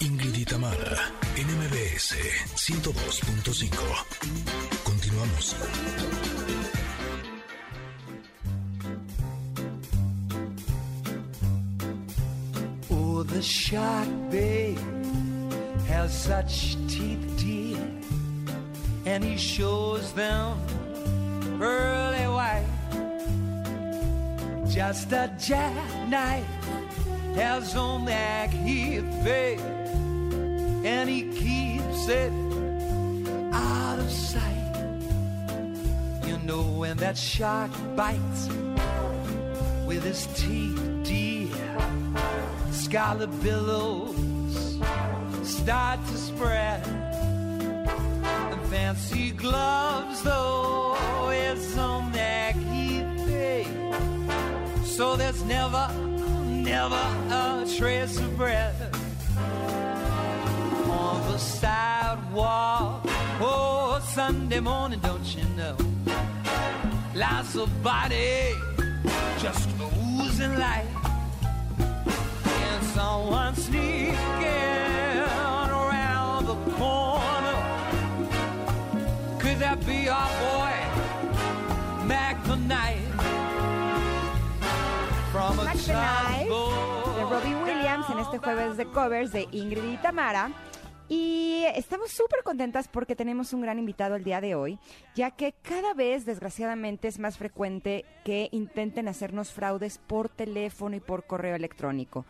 Ingrid y Tamara, NMBS 102.5. Continuamos. Oh, the shark, babe, has such teeth, dear, and he shows them pearly white. Just a jackknife has on that heat, babe, and he keeps it out of sight. You know when that shark bites with his teeth, dear scarlet billows start to spread. And fancy gloves, though, is on that key thing. So there's never, never trace of bread on the sidewalk. Oh, Sunday morning, don't you know? Lots of body just oozing light and someone sneaking around the corner. Could that be our boy, Mac the Knight? From a Mac the este jueves de covers de Ingrid y Tamara. Y estamos súper contentas porque tenemos un gran invitado el día de hoy, ya que cada vez, desgraciadamente, es más frecuente que intenten hacernos fraudes por teléfono y por correo electrónico.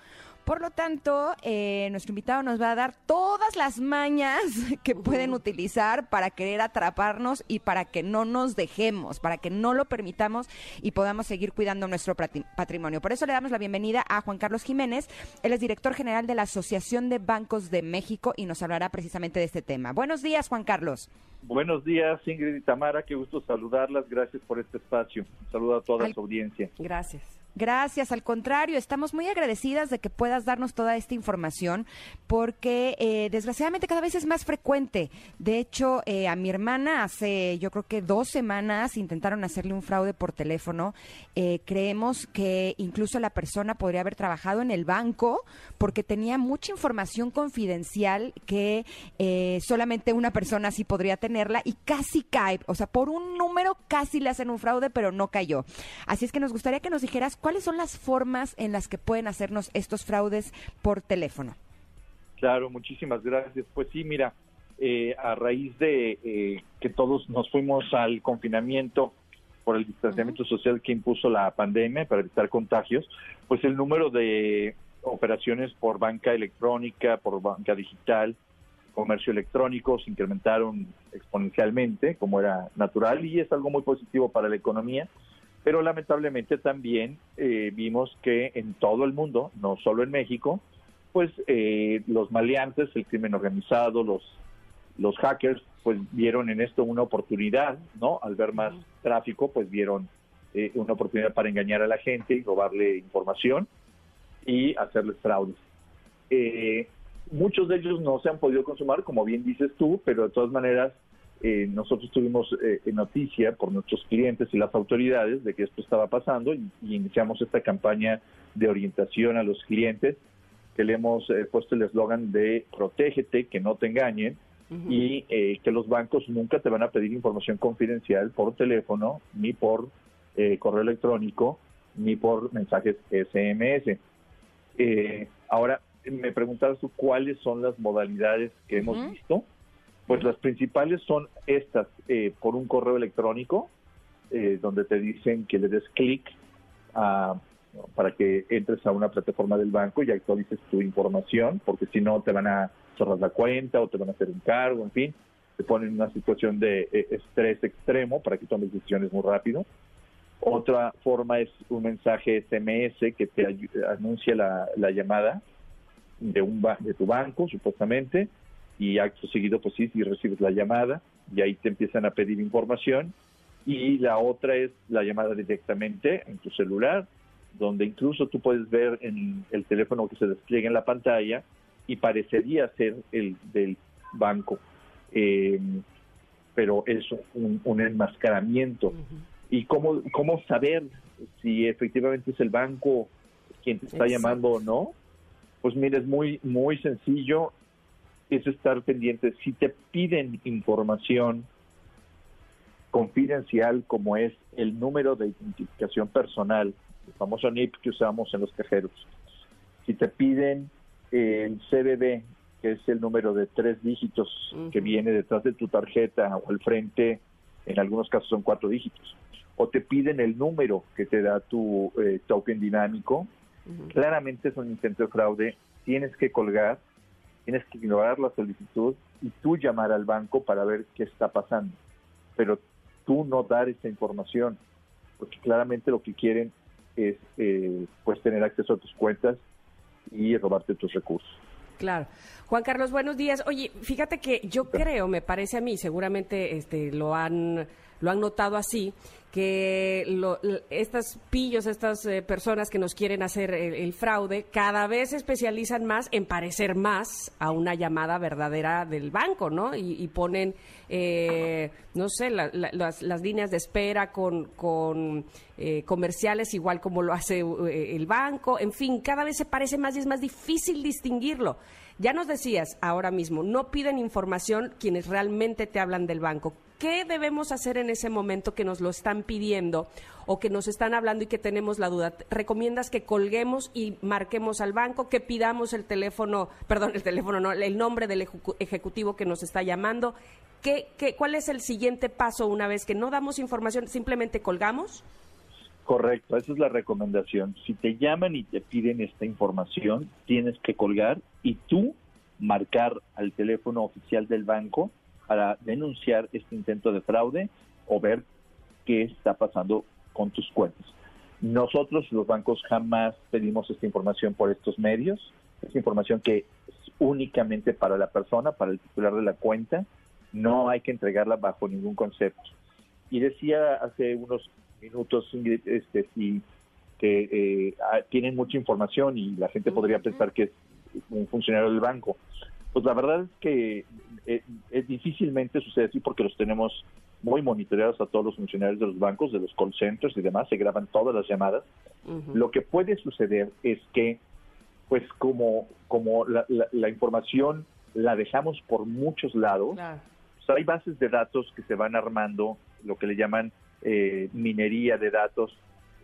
Por lo tanto, eh, nuestro invitado nos va a dar todas las mañas que pueden utilizar para querer atraparnos y para que no nos dejemos, para que no lo permitamos y podamos seguir cuidando nuestro patrimonio. Por eso le damos la bienvenida a Juan Carlos Jiménez. Él es director general de la Asociación de Bancos de México y nos hablará precisamente de este tema. Buenos días, Juan Carlos. Buenos días, Ingrid y Tamara, qué gusto saludarlas, gracias por este espacio. Un saludo a toda su audiencia. Gracias. Gracias, al contrario, estamos muy agradecidas de que puedas darnos toda esta información porque eh, desgraciadamente cada vez es más frecuente. De hecho, eh, a mi hermana hace yo creo que dos semanas intentaron hacerle un fraude por teléfono. Eh, creemos que incluso la persona podría haber trabajado en el banco porque tenía mucha información confidencial que eh, solamente una persona sí podría tenerla y casi cae. O sea, por un número casi le hacen un fraude, pero no cayó. Así es que nos gustaría que nos dijeras cuáles son las formas en las que pueden hacernos estos fraudes por teléfono. Claro, muchísimas gracias. Pues sí, mira, eh, a raíz de eh, que todos nos fuimos al confinamiento por el distanciamiento social que impuso la pandemia para evitar contagios, pues el número de operaciones por banca electrónica, por banca digital, comercio electrónico se incrementaron exponencialmente, como era natural, y es algo muy positivo para la economía. Pero lamentablemente también eh, vimos que en todo el mundo, no solo en México, pues eh, los maleantes, el crimen organizado, los los hackers, pues vieron en esto una oportunidad, ¿no? Al ver más tráfico, pues vieron eh, una oportunidad para engañar a la gente y robarle información y hacerles fraudes. Eh, muchos de ellos no se han podido consumar, como bien dices tú, pero de todas maneras eh, nosotros tuvimos eh, noticia por nuestros clientes y las autoridades de que esto estaba pasando y, y iniciamos esta campaña de orientación a los clientes que le hemos eh, puesto el eslogan de protégete, que no te engañen y eh, que los bancos nunca te van a pedir información confidencial por teléfono, ni por eh, correo electrónico, ni por mensajes SMS. Eh, ahora, me preguntabas tú cuáles son las modalidades que hemos visto. Pues las principales son estas, eh, por un correo electrónico, eh, donde te dicen que le des clic para que entres a una plataforma del banco y actualices tu información, porque si no te van a cerrar la cuenta o te van a hacer un cargo, en fin, te ponen en una situación de eh, estrés extremo para que tomes decisiones muy rápido. Otra forma es un mensaje SMS que te anuncia la, la llamada de, un de tu banco, supuestamente, y acto seguido, pues sí, si recibes la llamada y ahí te empiezan a pedir información. Y la otra es la llamada directamente en tu celular, donde incluso tú puedes ver en el teléfono que se despliega en la pantalla y parecería ser el del banco. Eh, pero es un, un enmascaramiento. ¿Y cómo, cómo saber si efectivamente es el banco quien te está Exacto. llamando o no? Pues mira, es muy, muy sencillo, es estar pendiente. Si te piden información confidencial como es el número de identificación personal, el famoso NIP que usamos en los cajeros, si te piden el CBB, que es el número de tres dígitos que viene detrás de tu tarjeta o al frente, en algunos casos son cuatro dígitos, o te piden el número que te da tu eh, token dinámico, claramente es un intento de fraude, tienes que colgar, tienes que ignorar la solicitud y tú llamar al banco para ver qué está pasando. Pero tú no dar esa información, porque claramente lo que quieren es eh, pues tener acceso a tus cuentas y robarte tus recursos. Claro. Juan Carlos, buenos días. Oye, fíjate que yo creo, me parece a mí, seguramente este, lo han lo han notado así, que lo, estas pillos, estas eh, personas que nos quieren hacer el, fraude, cada vez se especializan más en parecer más a una llamada verdadera del banco, ¿no? Y, ponen, eh, no sé, las, líneas de espera con, con eh, comerciales igual como lo hace el banco, en fin, cada vez se parece más y es más difícil distinguirlo. Ya nos decías ahora mismo, no piden información quienes realmente te hablan del banco. ¿Qué debemos hacer en ese momento que nos lo están pidiendo o que nos están hablando y que tenemos la duda? ¿Recomiendas que colguemos y marquemos al banco, que pidamos el teléfono, perdón, el teléfono no, el nombre del ejecutivo que nos está llamando? ¿Qué, qué, cuál es el siguiente paso una vez que no damos información, simplemente colgamos? Correcto, esa es la recomendación. Si te llaman y te piden esta información, tienes que colgar y tú marcar al teléfono oficial del banco para denunciar este intento de fraude o ver qué está pasando con tus cuentas. Nosotros, los bancos, jamás pedimos esta información por estos medios. Es información que es únicamente para la persona, para el titular de la cuenta. No hay que entregarla bajo ningún concepto. Y decía hace unos minutos, Ingrid, este, si, que eh, ah, tienen mucha información y la gente podría pensar que es un funcionario del banco. Pues la verdad es que eh, es, difícilmente sucede así porque los tenemos muy monitoreados a todos los funcionarios de los bancos, de los call centers y demás, se graban todas las llamadas. Lo que puede suceder es que, pues como, como la, la, información la dejamos por muchos lados, pues, hay bases de datos que se van armando, lo que le llaman eh, minería de datos,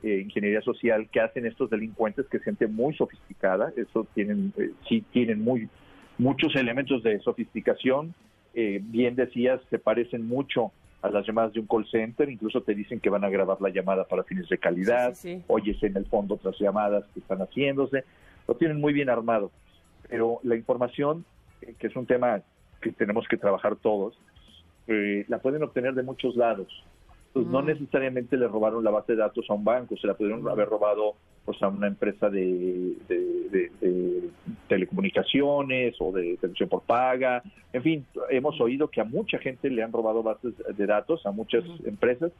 eh, ingeniería social, que hacen estos delincuentes, que es gente muy sofisticada, eso tienen, eh, sí tienen muy muchos elementos de sofisticación, bien decías, se parecen mucho a las llamadas de un call center, incluso te dicen que van a grabar la llamada para fines de calidad, oyes en el fondo otras llamadas que están haciéndose, lo tienen muy bien armado, pero la información, que es un tema que tenemos que trabajar todos, la pueden obtener de muchos lados. Pues no necesariamente le robaron la base de datos a un banco, se la pudieron haber robado pues, a una empresa de, telecomunicaciones o de televisión por paga. En fin, hemos oído que a mucha gente le han robado bases de datos, a muchas empresas,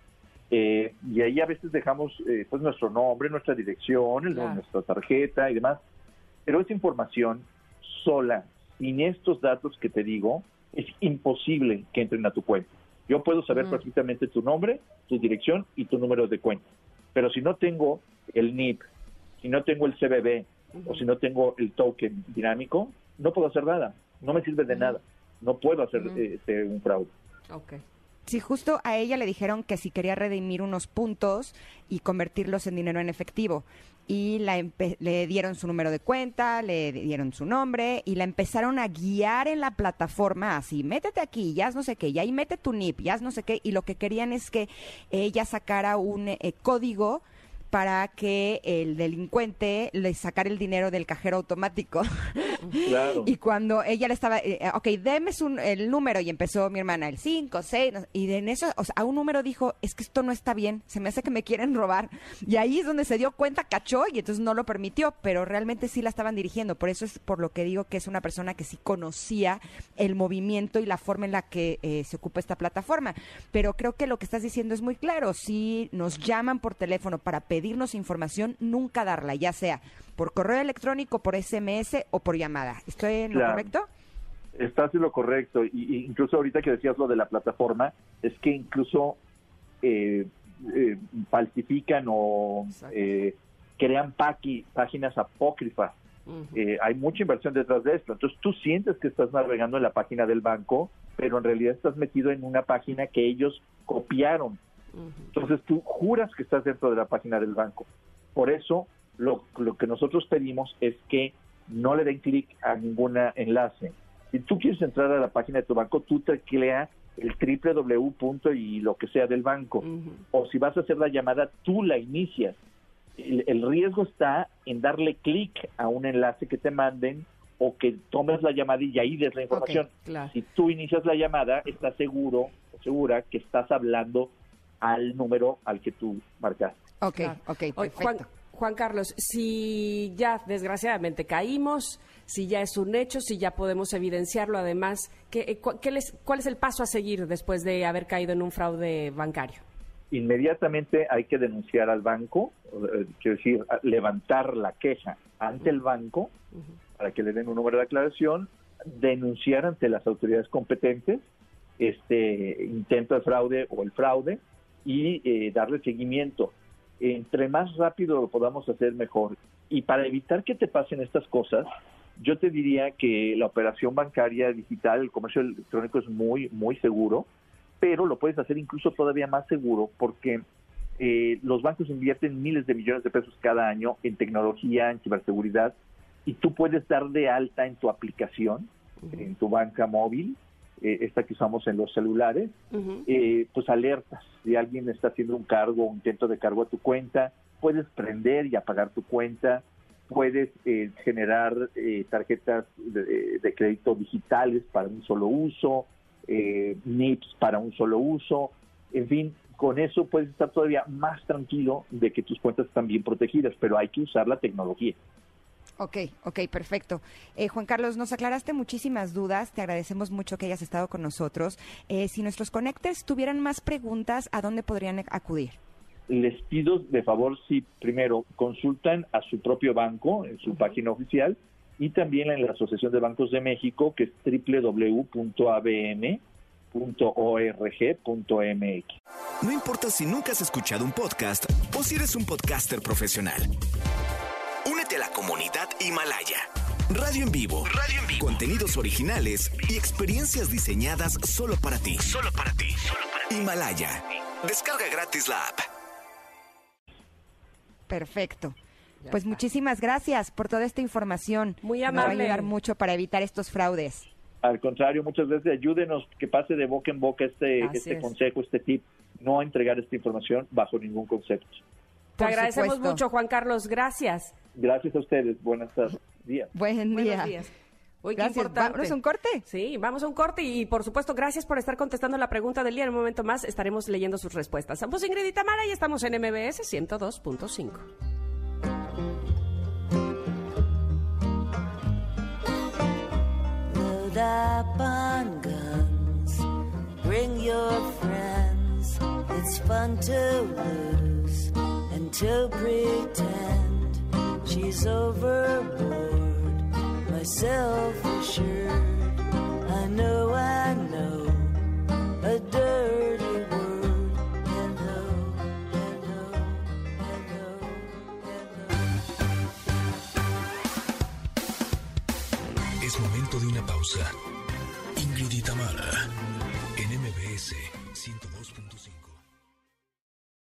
eh, y ahí a veces dejamos eh, pues nuestro nombre, nuestra dirección, nuestra tarjeta y demás, pero esa información sola, sin estos datos que te digo, es imposible que entren a tu cuenta. Yo puedo saber perfectamente tu nombre, tu dirección y tu número de cuenta. Pero si no tengo el NIP, si no tengo el CBB o si no tengo el token dinámico, no puedo hacer nada. No me sirve de nada. No puedo hacer este, un fraude. Okay. Sí, justo a ella le dijeron que si quería redimir unos puntos y convertirlos en dinero en efectivo. Y la le dieron su número de cuenta, le dieron su nombre y la empezaron a guiar en la plataforma así, métete aquí, ya no sé qué, y ahí mete tu NIP, ya no sé qué. Y lo que querían es que ella sacara un eh, código para que el delincuente le sacara el dinero del cajero automático. y cuando ella le estaba, eh, ok, deme el número y empezó mi hermana, el 5, 6, y en eso, o sea, a un número dijo, es que esto no está bien, se me hace que me quieren robar. Y ahí es donde se dio cuenta, cachó y entonces no lo permitió, pero realmente sí la estaban dirigiendo. Por eso es por lo que digo que es una persona que sí conocía el movimiento y la forma en la que eh, se ocupa esta plataforma. Pero creo que lo que estás diciendo es muy claro. Si nos llaman por teléfono para pedir pedirnos información, nunca darla, ya sea por correo electrónico, por SMS o por llamada. ¿Estoy en lo correcto? Estás en lo correcto. Y, incluso ahorita que decías lo de la plataforma, es que incluso eh, eh falsifican o eh, crean páginas apócrifas Eh, hay mucha inversión detrás de esto. Entonces tú sientes que estás navegando en la página del banco, pero en realidad estás metido en una página que ellos copiaron. Entonces tú juras que estás dentro de la página del banco. Por eso lo, lo que nosotros pedimos es que no le den clic a ningún enlace. Si tú quieres entrar a la página de tu banco, tú teclea el www. y lo que sea del banco. O si vas a hacer la llamada, tú la inicias. El, el riesgo está en darle clic a un enlace que te manden o que tomes la llamada y ahí des la información. claro. Si tú inicias la llamada, estás seguro o segura que estás hablando al número al que tú marcaste. Ok, Claro. ok, perfecto. Juan, Juan Carlos, si ya desgraciadamente caímos, si ya es un hecho, si ya podemos evidenciarlo, además, ¿qué, eh, cu- qué les- ¿cuál es el paso a seguir después de haber caído en un fraude bancario? Inmediatamente hay que denunciar al banco, eh, quiero decir, levantar la queja ante el banco para que le den un número de aclaración, denunciar ante las autoridades competentes este intento de fraude o el fraude y eh, darle seguimiento. Entre más rápido lo podamos hacer, mejor. Y para evitar que te pasen estas cosas, yo te diría que la operación bancaria digital, el comercio electrónico es muy, muy seguro, pero lo puedes hacer incluso todavía más seguro porque eh, los bancos invierten miles de millones de pesos cada año en tecnología, en ciberseguridad, y tú puedes dar de alta en tu aplicación, en tu banca móvil, eh, esta que usamos en los celulares, eh, pues alertas. Si alguien está haciendo un cargo, un intento de cargo a tu cuenta, puedes prender y apagar tu cuenta, puedes eh, generar eh, tarjetas de, de crédito digitales para un solo uso, eh, NIPS para un solo uso, en fin, con eso puedes estar todavía más tranquilo de que tus cuentas están bien protegidas, pero hay que usar la tecnología. Ok, ok, perfecto. Eh, Juan Carlos, nos aclaraste muchísimas dudas, te agradecemos mucho que hayas estado con nosotros. Eh, si nuestros conectores tuvieran más preguntas, ¿a dónde podrían acudir? les pido de favor si primero consultan a su propio banco en su página oficial y también en la Asociación de Bancos de México que es www.abm.org.mx. No importa si nunca has escuchado un podcast o si eres un podcaster profesional. Comunidad Himalaya. Radio en vivo. Radio en vivo. Contenidos originales y experiencias diseñadas solo para ti. Solo para ti. Himalaya. Descarga gratis la app. Perfecto. Pues muchísimas gracias por toda esta información. Muy Nos va a amable. ayudar mucho para evitar estos fraudes. Al contrario, muchas veces ayúdenos que pase de boca en boca este, Así este es. consejo, este tip, no a entregar esta información bajo ningún concepto. Te agradecemos supuesto. mucho, Juan Carlos. Gracias. Gracias a ustedes, buenas tardes. días. Buen día. Buenos días. Uy, qué Gracias. importante. Vámonos a un corte. Sí, vamos a un corte y por supuesto gracias por estar contestando la pregunta del día. En un momento más estaremos leyendo sus respuestas. Somos Ingrid y Tamara y estamos en MBS 102.5. Load up on guns. Bring your friends. It's fun to lose to pretend she's overboard. Myself assured, I know, I know a dirty word. Hello, hello, hello, hello. Es momento de una pausa.